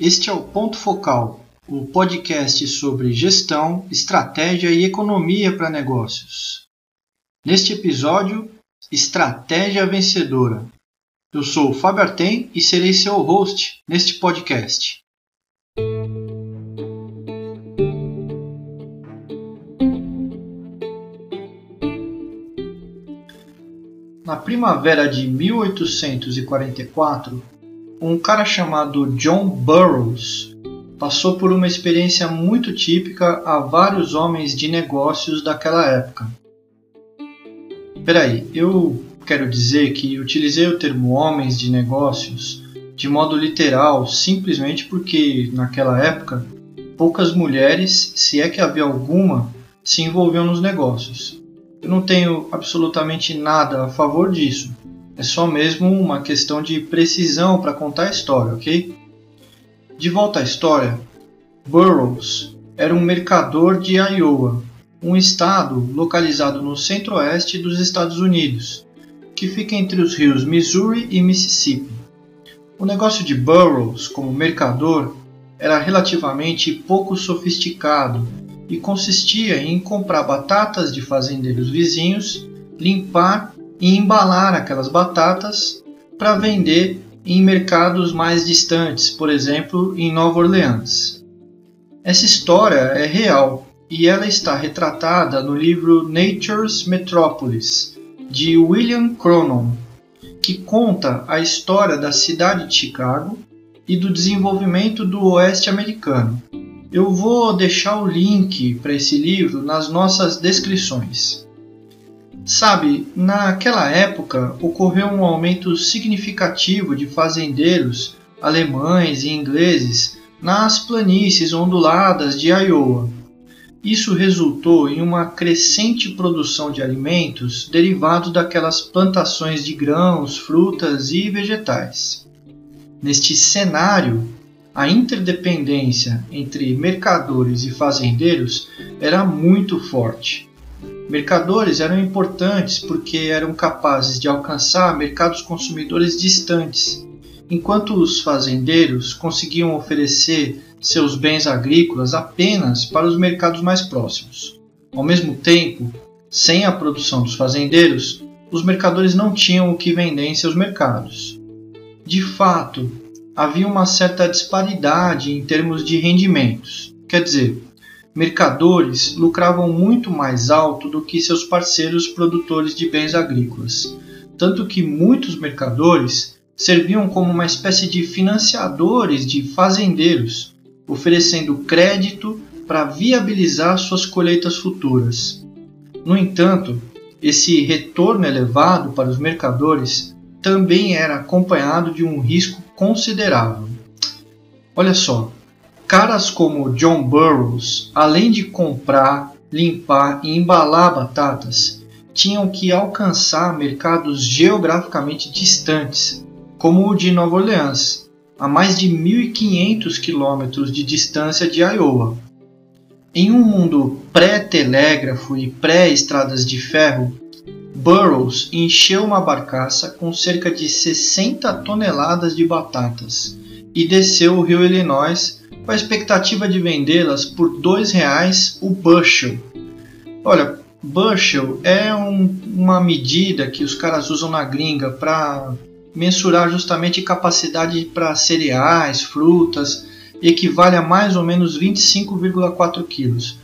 Este é o Ponto Focal, o podcast sobre gestão, estratégia e economia para negócios. Neste episódio, Estratégia Vencedora. Eu sou o Fábio Artem e serei seu host neste podcast. Na primavera de 1844, um cara chamado John Burroughs passou por uma experiência muito típica a vários homens de negócios daquela época. Peraí, eu quero dizer que utilizei o termo homens de negócios de modo literal simplesmente porque, naquela época, poucas mulheres, se é que havia alguma, se envolviam nos negócios. Eu não tenho absolutamente nada a favor disso. É só mesmo uma questão de precisão para contar a história, ok? De volta à história, Burroughs era um mercador de Iowa, um estado localizado no centro-oeste dos Estados Unidos, que fica entre os rios Missouri e Mississippi. O negócio de Burroughs como mercador era relativamente pouco sofisticado e consistia em comprar batatas de fazendeiros vizinhos, limpar e embalar aquelas batatas para vender em mercados mais distantes, por exemplo, em Nova Orleans. Essa história é real e ela está retratada no livro Nature's Metropolis, de William Cronon, que conta a história da cidade de Chicago e do desenvolvimento do oeste americano. Eu vou deixar o link para esse livro nas nossas descrições. Sabe, naquela época ocorreu um aumento significativo de fazendeiros alemães e ingleses nas planícies onduladas de Iowa. Isso resultou em uma crescente produção de alimentos derivados daquelas plantações de grãos, frutas e vegetais. Neste cenário, a interdependência entre mercadores e fazendeiros era muito forte. Mercadores eram importantes porque eram capazes de alcançar mercados consumidores distantes, enquanto os fazendeiros conseguiam oferecer seus bens agrícolas apenas para os mercados mais próximos. Ao mesmo tempo, sem a produção dos fazendeiros, os mercadores não tinham o que vender em seus mercados. De fato, havia uma certa disparidade em termos de rendimentos. Quer dizer, mercadores lucravam muito mais alto do que seus parceiros produtores de bens agrícolas, tanto que muitos mercadores serviam como uma espécie de financiadores de fazendeiros, oferecendo crédito para viabilizar suas colheitas futuras. No entanto, esse retorno elevado para os mercadores também era acompanhado de um risco considerável. Olha só, caras como John Burroughs, além de comprar, limpar e embalar batatas, tinham que alcançar mercados geograficamente distantes, como o de Nova Orleans, a mais de 1.500 quilômetros de distância de Iowa. Em um mundo pré-telégrafo e pré-estradas de ferro, Burroughs encheu uma barcaça com cerca de 60 toneladas de batatas e desceu o rio Illinois com a expectativa de vendê-las por R$ 2,00 o bushel. Olha, bushel é um, uma medida que os caras usam na gringa para mensurar justamente capacidade para cereais, frutas, equivale a mais ou menos 25,4 quilos.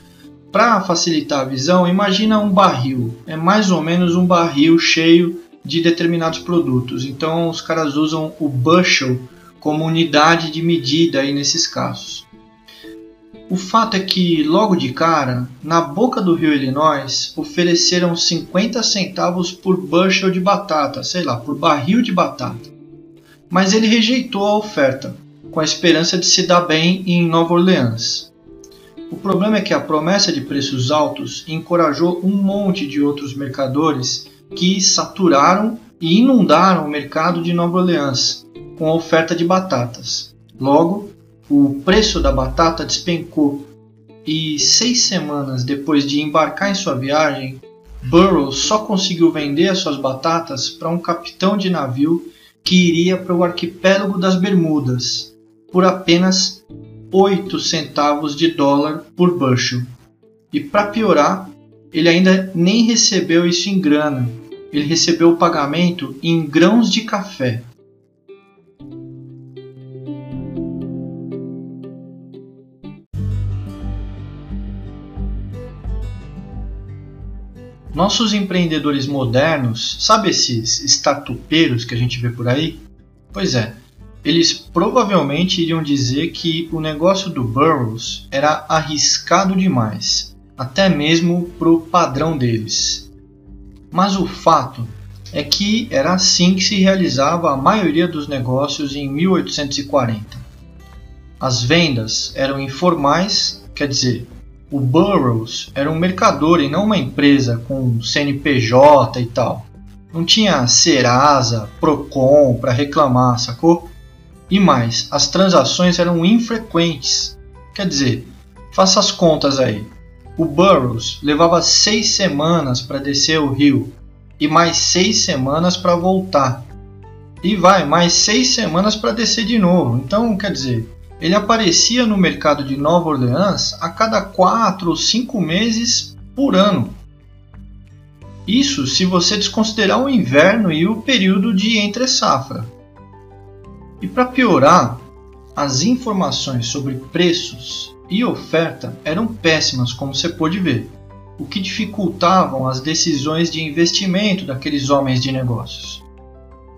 Para facilitar a visão, imagina um barril. É mais ou menos um barril cheio de determinados produtos. Então os caras usam o bushel como unidade de medida aí nesses casos. O fato é que, logo de cara, na boca do rio Illinois, ofereceram 50 centavos por bushel de batata, sei lá, por barril de batata. Mas ele rejeitou a oferta, com a esperança de se dar bem em Nova Orleans. O problema é que a promessa de preços altos encorajou um monte de outros mercadores que saturaram e inundaram o mercado de Nova Orleans com a oferta de batatas. Logo, o preço da batata despencou e seis semanas depois de embarcar em sua viagem, Burroughs só conseguiu vender as suas batatas para um capitão de navio que iria para o arquipélago das Bermudas, por apenas 8 centavos de dólar por bushel. E para piorar, ele ainda nem recebeu isso em grana, ele recebeu o pagamento em grãos de café. Nossos empreendedores modernos, sabe esses startupeiros que a gente vê por aí? Pois é, eles provavelmente iriam dizer que o negócio do Burroughs era arriscado demais, até mesmo para o padrão deles. Mas o fato é que era assim que se realizava a maioria dos negócios em 1840. As vendas eram informais, quer dizer, o Burroughs era um mercador e não uma empresa com CNPJ e tal. Não tinha Serasa, Procon para reclamar, sacou? E mais, as transações eram infrequentes. Quer dizer, faça as contas aí. O Burroughs levava seis semanas para descer o rio e mais seis semanas para voltar. E vai, mais seis semanas para descer de novo. Então, quer dizer, ele aparecia no mercado de Nova Orleans a cada quatro ou cinco meses por ano. Isso se você desconsiderar o inverno e o período de entre safra. E para piorar, as informações sobre preços e oferta eram péssimas, como você pôde ver, o que dificultavam as decisões de investimento daqueles homens de negócios.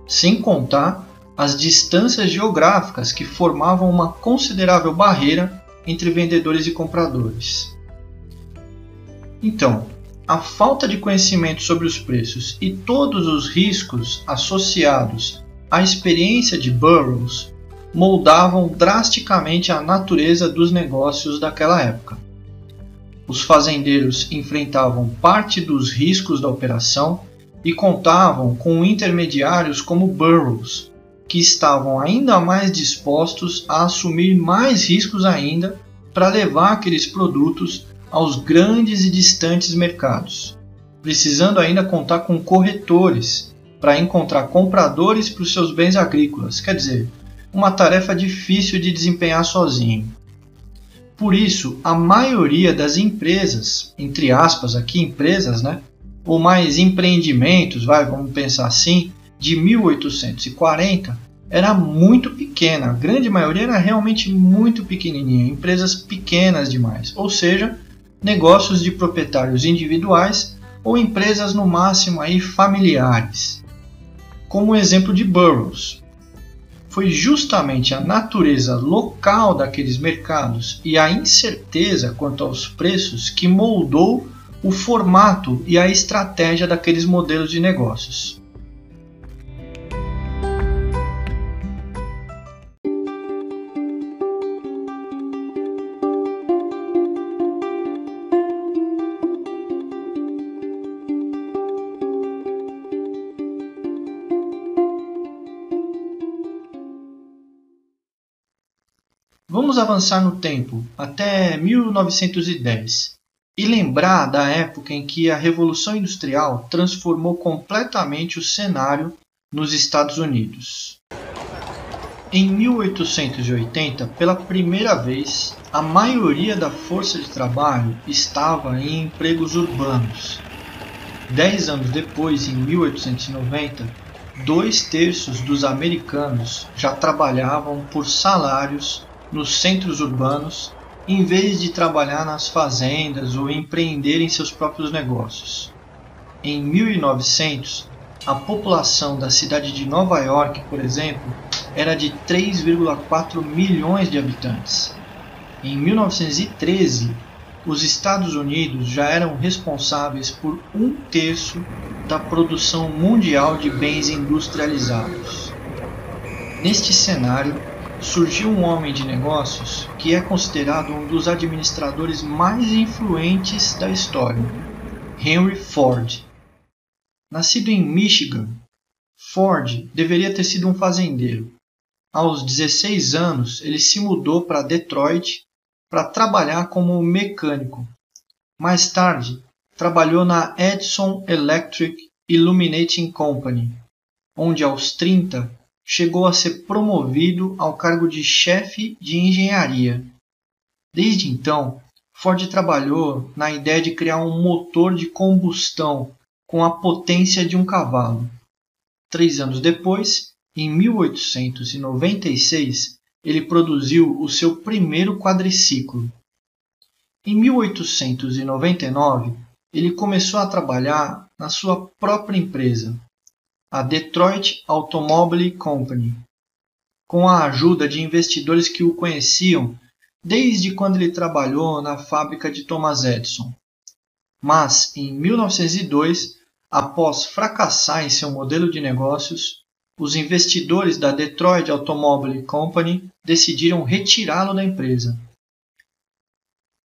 Sem contar as distâncias geográficas que formavam uma considerável barreira entre vendedores e compradores. Então, a falta de conhecimento sobre os preços e todos os riscos associados à experiência de Burroughs moldavam drasticamente a natureza dos negócios daquela época. Os fazendeiros enfrentavam parte dos riscos da operação e contavam com intermediários como Burroughs, que estavam ainda mais dispostos a assumir mais riscos ainda para levar aqueles produtos aos grandes e distantes mercados, precisando ainda contar com corretores para encontrar compradores para os seus bens agrícolas, quer dizer, uma tarefa difícil de desempenhar sozinho. Por isso, a maioria das empresas, entre aspas aqui empresas, né, ou mais empreendimentos, vai, vamos pensar assim, de 1840 era muito pequena, a grande maioria era realmente muito pequenininha, empresas pequenas demais, ou seja, negócios de proprietários individuais ou empresas no máximo aí familiares. Como o exemplo de Burroughs, foi justamente a natureza local daqueles mercados e a incerteza quanto aos preços que moldou o formato e a estratégia daqueles modelos de negócios. Vamos avançar no tempo até 1910 e lembrar da época em que a Revolução Industrial transformou completamente o cenário nos Estados Unidos. Em 1880, pela primeira vez, a maioria da força de trabalho estava em empregos urbanos. Dez anos depois, em 1890, dois terços dos americanos já trabalhavam por salários nos centros urbanos em vez de trabalhar nas fazendas ou empreender em seus próprios negócios. Em 1900, a população da cidade de Nova York, por exemplo, era de 3,4 milhões de habitantes. Em 1913, os Estados Unidos já eram responsáveis por um terço da produção mundial de bens industrializados. Neste cenário, surgiu um homem de negócios que é considerado um dos administradores mais influentes da história, Henry Ford. Nascido em Michigan, Ford deveria ter sido um fazendeiro. Aos 16 anos, ele se mudou para Detroit para trabalhar como mecânico. Mais tarde, trabalhou na Edison Electric Illuminating Company, onde aos 30 chegou a ser promovido ao cargo de chefe de engenharia. Desde então, Ford trabalhou na ideia de criar um motor de combustão com a potência de um cavalo. Três anos depois, em 1896, ele produziu o seu primeiro quadriciclo. Em 1899, ele começou a trabalhar na sua própria empresa, a Detroit Automobile Company, com a ajuda de investidores que o conheciam desde quando ele trabalhou na fábrica de Thomas Edison. Mas, em 1902, após fracassar em seu modelo de negócios, os investidores da Detroit Automobile Company decidiram retirá-lo da empresa.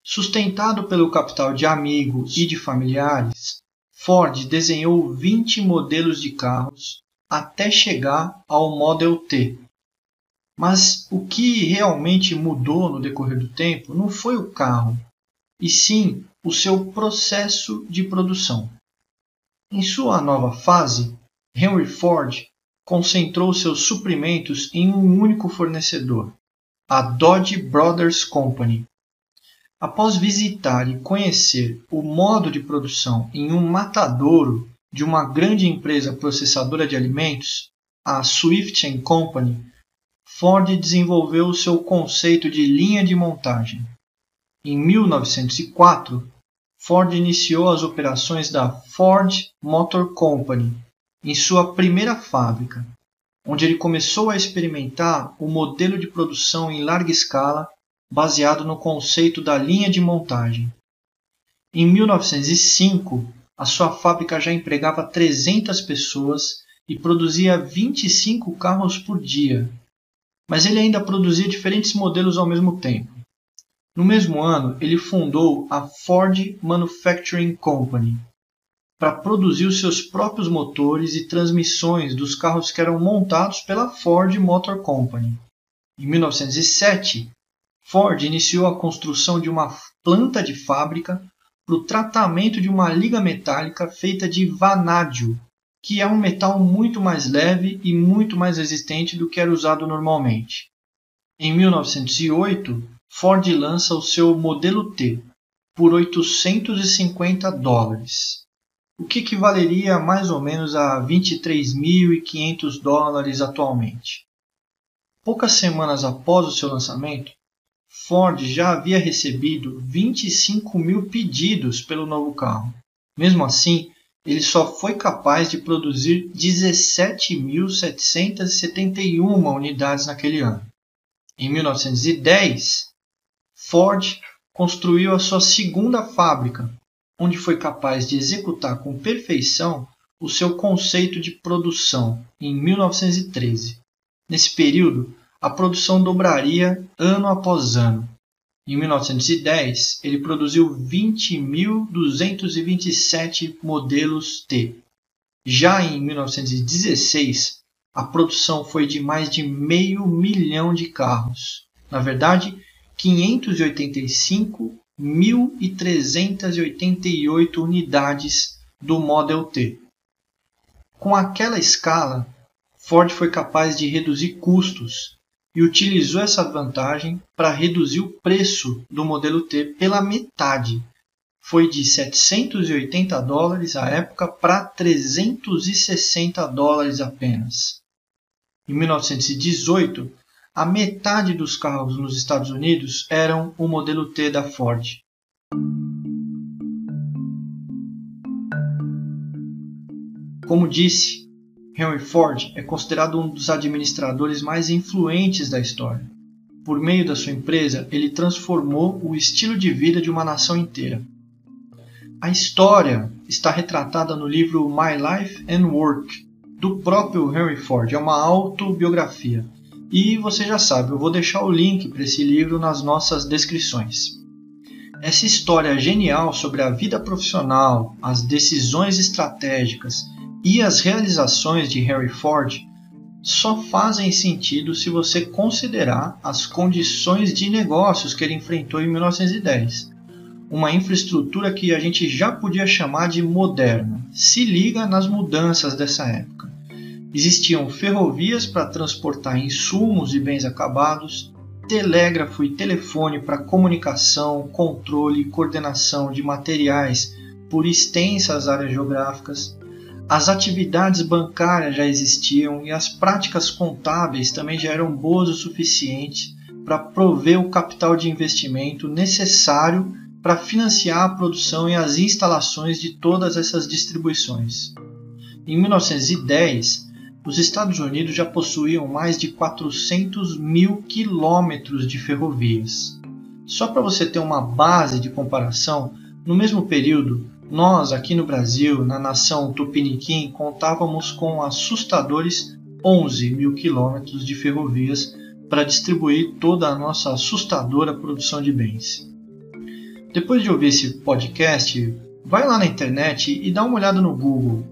Sustentado pelo capital de amigos e de familiares, Ford desenhou 20 modelos de carros até chegar ao Model T. Mas o que realmente mudou no decorrer do tempo não foi o carro, e sim o seu processo de produção. Em sua nova fase, Henry Ford concentrou seus suprimentos em um único fornecedor, a Dodge Brothers Company, Após visitar e conhecer o modo de produção em um matadouro de uma grande empresa processadora de alimentos, a Swift Company, Ford desenvolveu o seu conceito de linha de montagem. Em 1904, Ford iniciou as operações da Ford Motor Company em sua primeira fábrica, onde ele começou a experimentar o modelo de produção em larga escala baseado no conceito da linha de montagem. Em 1905, a sua fábrica já empregava 300 pessoas e produzia 25 carros por dia. Mas ele ainda produzia diferentes modelos ao mesmo tempo. No mesmo ano, ele fundou a Ford Manufacturing Company para produzir os seus próprios motores e transmissões dos carros que eram montados pela Ford Motor Company. Em 1907, Ford iniciou a construção de uma planta de fábrica para o tratamento de uma liga metálica feita de vanádio, que é um metal muito mais leve e muito mais resistente do que era usado normalmente. Em 1908, Ford lança o seu modelo T por 850 dólares, o que equivaleria mais ou menos a 23.500 dólares atualmente. Poucas semanas após o seu lançamento, Ford já havia recebido 25 mil pedidos pelo novo carro. Mesmo assim, ele só foi capaz de produzir 17.771 unidades naquele ano. Em 1910, Ford construiu a sua segunda fábrica, onde foi capaz de executar com perfeição o seu conceito de produção em 1913. Nesse período, a produção dobraria ano após ano. Em 1910, ele produziu 20.227 modelos T. Já em 1916, a produção foi de mais de meio milhão de carros. Na verdade, 585.388 unidades do Model T. Com aquela escala, Ford foi capaz de reduzir custos e utilizou essa vantagem para reduzir o preço do modelo T pela metade. Foi de 780 dólares à época para 360 dólares apenas. Em 1918, a metade dos carros nos Estados Unidos eram o modelo T da Ford. Como disse, Henry Ford é considerado um dos administradores mais influentes da história. Por meio da sua empresa, ele transformou o estilo de vida de uma nação inteira. A história está retratada no livro My Life and Work, do próprio Henry Ford. É uma autobiografia. E você já sabe, eu vou deixar o link para esse livro nas nossas descrições. Essa história genial sobre a vida profissional, as decisões estratégicas e as realizações de Henry Ford só fazem sentido se você considerar as condições de negócios que ele enfrentou em 1910. Uma infraestrutura que a gente já podia chamar de moderna. Se liga nas mudanças dessa época. Existiam ferrovias para transportar insumos e bens acabados, telégrafo e telefone para comunicação, controle e coordenação de materiais por extensas áreas geográficas. As atividades bancárias já existiam e as práticas contábeis também já eram boas o suficiente para prover o capital de investimento necessário para financiar a produção e as instalações de todas essas distribuições. Em 1910, os Estados Unidos já possuíam mais de 400 mil quilômetros de ferrovias. Só para você ter uma base de comparação, no mesmo período, nós aqui no Brasil, na nação Tupiniquim, contávamos com assustadores 11 mil quilômetros de ferrovias para distribuir toda a nossa assustadora produção de bens. Depois de ouvir esse podcast, vai lá na internet e dá uma olhada no Google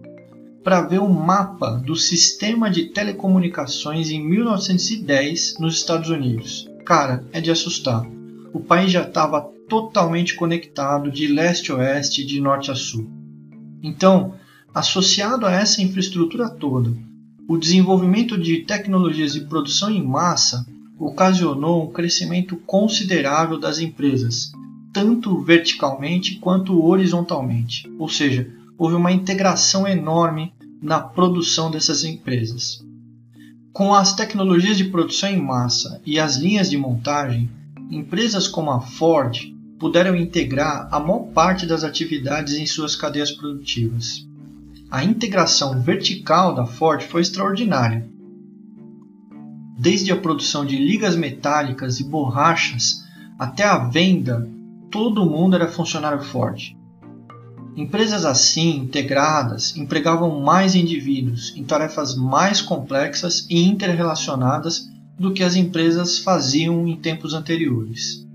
para ver um mapa do sistema de telecomunicações em 1910 nos Estados Unidos. Cara, é de assustar. O país já estava totalmente conectado de leste a oeste, de norte a sul. Então, associado a essa infraestrutura toda, o desenvolvimento de tecnologias de produção em massa ocasionou um crescimento considerável das empresas, tanto verticalmente quanto horizontalmente, ou seja, houve uma integração enorme na produção dessas empresas. Com as tecnologias de produção em massa e as linhas de montagem, empresas como a Ford puderam integrar a maior parte das atividades em suas cadeias produtivas. A integração vertical da Ford foi extraordinária. Desde a produção de ligas metálicas e borrachas até a venda, todo mundo era funcionário Ford. Empresas assim, integradas, empregavam mais indivíduos em tarefas mais complexas e interrelacionadas do que as empresas faziam em tempos anteriores.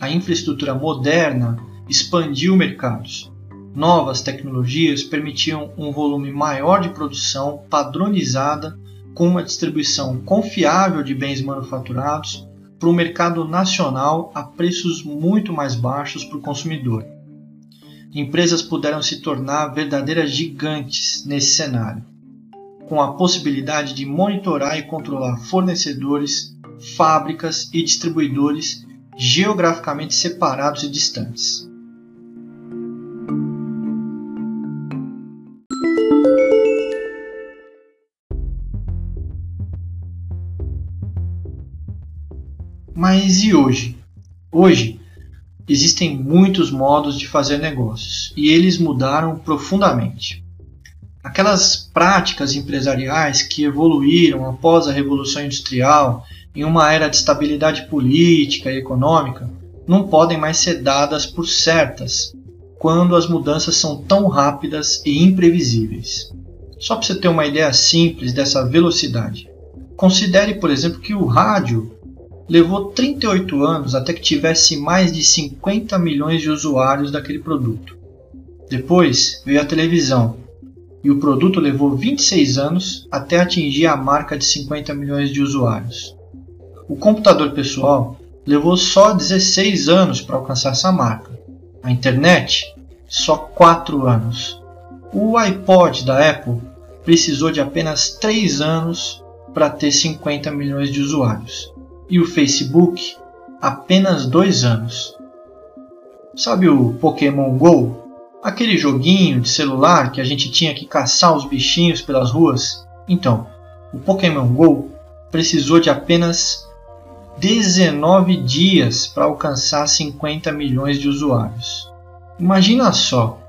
A infraestrutura moderna expandiu mercados. Novas tecnologias permitiam um volume maior de produção padronizada com uma distribuição confiável de bens manufaturados para o mercado nacional a preços muito mais baixos para o consumidor empresas puderam se tornar verdadeiras gigantes nesse cenário, com a possibilidade de monitorar e controlar fornecedores, fábricas e distribuidores geograficamente separados e distantes. Mas e hoje? Hoje, existem muitos modos de fazer negócios e eles mudaram profundamente. Aquelas práticas empresariais que evoluíram após a Revolução Industrial em uma era de estabilidade política e econômica não podem mais ser dadas por certas quando as mudanças são tão rápidas e imprevisíveis. Só para você ter uma ideia simples dessa velocidade, considere, por exemplo, que o rádio levou 38 anos até que tivesse mais de 50 milhões de usuários daquele produto. Depois veio a televisão, e o produto levou 26 anos até atingir a marca de 50 milhões de usuários. O computador pessoal levou só 16 anos para alcançar essa marca. A internet, só 4 anos. O iPod da Apple precisou de apenas 3 anos para ter 50 milhões de usuários e o Facebook apenas dois anos. Sabe o Pokémon Go? Aquele joguinho de celular que a gente tinha que caçar os bichinhos pelas ruas? Então, o Pokémon Go precisou de apenas 19 dias para alcançar 50 milhões de usuários. Imagina só,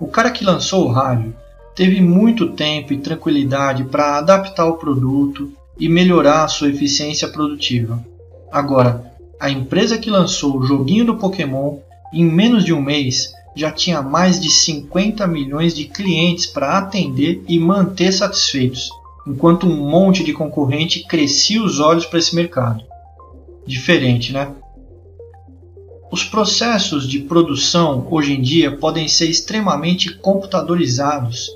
o cara que lançou o rádio teve muito tempo e tranquilidade para adaptar o produto, e melhorar a sua eficiência produtiva. Agora, a empresa que lançou o joguinho do Pokémon em menos de um mês já tinha mais de 50 milhões de clientes para atender e manter satisfeitos, enquanto um monte de concorrente crescia os olhos para esse mercado. Diferente, né? Os processos de produção hoje em dia podem ser extremamente computadorizados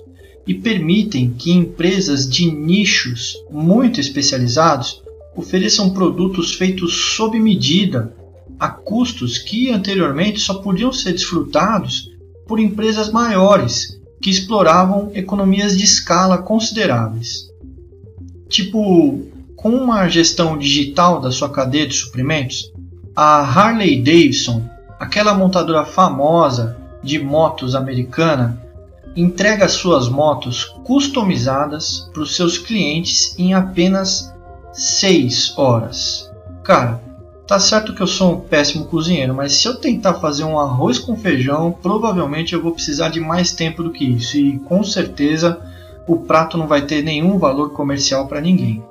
e permitem que empresas de nichos muito especializados ofereçam produtos feitos sob medida a custos que anteriormente só podiam ser desfrutados por empresas maiores que exploravam economias de escala consideráveis. Tipo, com uma gestão digital da sua cadeia de suprimentos, a Harley Davidson, aquela montadora famosa de motos americana, entrega suas motos customizadas para os seus clientes em apenas 6 horas. Cara, tá certo que eu sou um péssimo cozinheiro, mas se eu tentar fazer um arroz com feijão, provavelmente eu vou precisar de mais tempo do que isso e com certeza o prato não vai ter nenhum valor comercial para ninguém.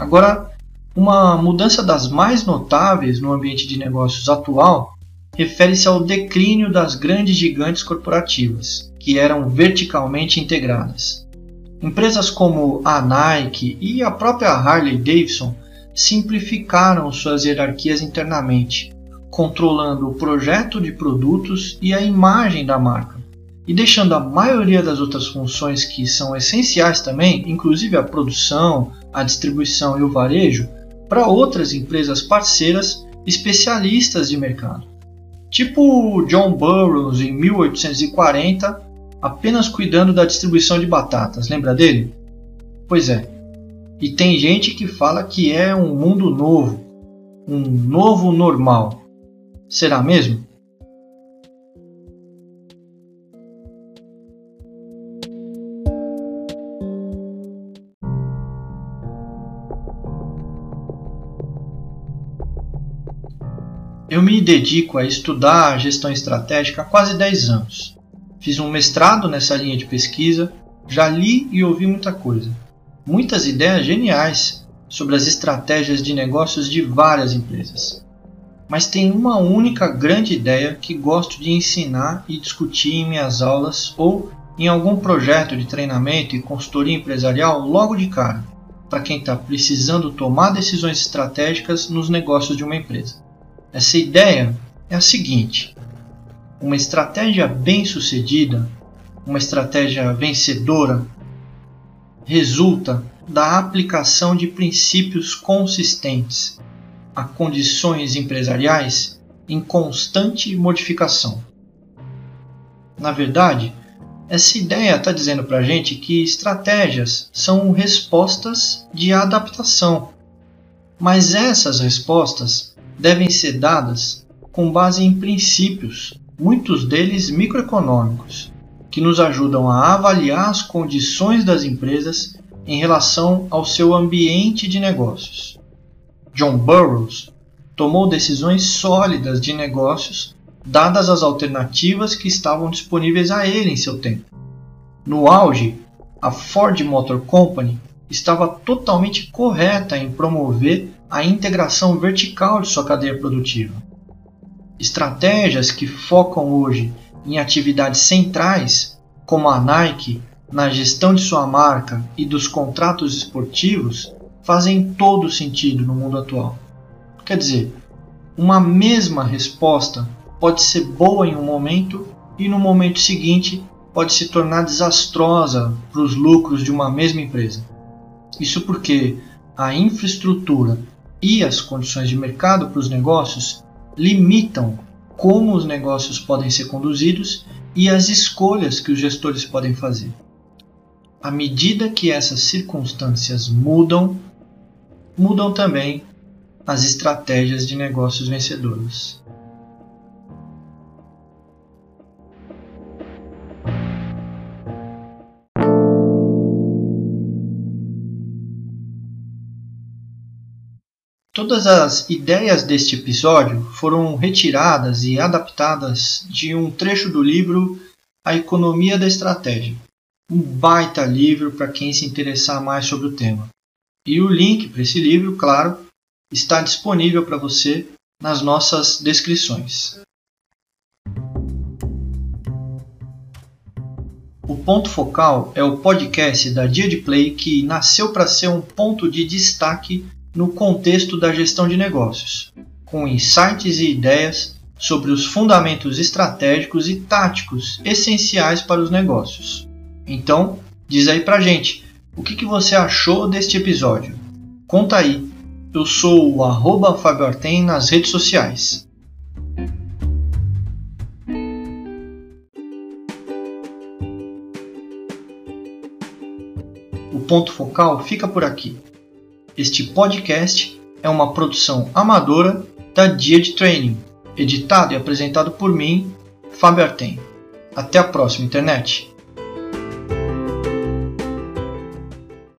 Agora, uma mudança das mais notáveis no ambiente de negócios atual refere-se ao declínio das grandes gigantes corporativas, que eram verticalmente integradas. Empresas como a Nike e a própria Harley Davidson simplificaram suas hierarquias internamente, controlando o projeto de produtos e a imagem da marca, e deixando a maioria das outras funções que são essenciais também, inclusive a produção, a distribuição e o varejo, para outras empresas parceiras especialistas de mercado. Tipo John Burroughs em 1840, apenas cuidando da distribuição de batatas, lembra dele? Pois é, e tem gente que fala que é um mundo novo, um novo normal. Será mesmo? Eu me dedico a estudar gestão estratégica há quase 10 anos. Fiz um mestrado nessa linha de pesquisa, já li e ouvi muita coisa muitas ideias geniais sobre as estratégias de negócios de várias empresas. Mas tem uma única grande ideia que gosto de ensinar e discutir em minhas aulas ou em algum projeto de treinamento e consultoria empresarial logo de cara, para quem está precisando tomar decisões estratégicas nos negócios de uma empresa. Essa ideia é a seguinte: uma estratégia bem sucedida, uma estratégia vencedora, resulta da aplicação de princípios consistentes a condições empresariais em constante modificação. Na verdade, essa ideia está dizendo para a gente que estratégias são respostas de adaptação, mas essas respostas devem ser dadas com base em princípios, muitos deles microeconômicos, que nos ajudam a avaliar as condições das empresas em relação ao seu ambiente de negócios. John Burroughs tomou decisões sólidas de negócios dadas as alternativas que estavam disponíveis a ele em seu tempo. No auge, a Ford Motor Company estava totalmente correta em promover a integração vertical de sua cadeia produtiva. Estratégias que focam hoje em atividades centrais, como a Nike, na gestão de sua marca e dos contratos esportivos, fazem todo sentido no mundo atual. Quer dizer, uma mesma resposta pode ser boa em um momento e no momento seguinte pode se tornar desastrosa para os lucros de uma mesma empresa. Isso porque a infraestrutura e as condições de mercado para os negócios limitam como os negócios podem ser conduzidos e as escolhas que os gestores podem fazer. À medida que essas circunstâncias mudam, mudam também as estratégias de negócios vencedoras. Todas as ideias deste episódio foram retiradas e adaptadas de um trecho do livro A Economia da Estratégia, um baita livro para quem se interessar mais sobre o tema. E o link para esse livro, claro, está disponível para você nas nossas descrições. O Ponto Focal é o podcast da Dia de Play que nasceu para ser um ponto de destaque no contexto da gestão de negócios, com insights e ideias sobre os fundamentos estratégicos e táticos essenciais para os negócios. Então, diz aí pra gente, o que, que você achou deste episódio? Conta aí. Eu sou o arroba Fábio Arten nas redes sociais. O ponto focal fica por aqui. Este podcast é uma produção amadora da Dia de Training, editado e apresentado por mim, Fábio Artem. Até a próxima, internet!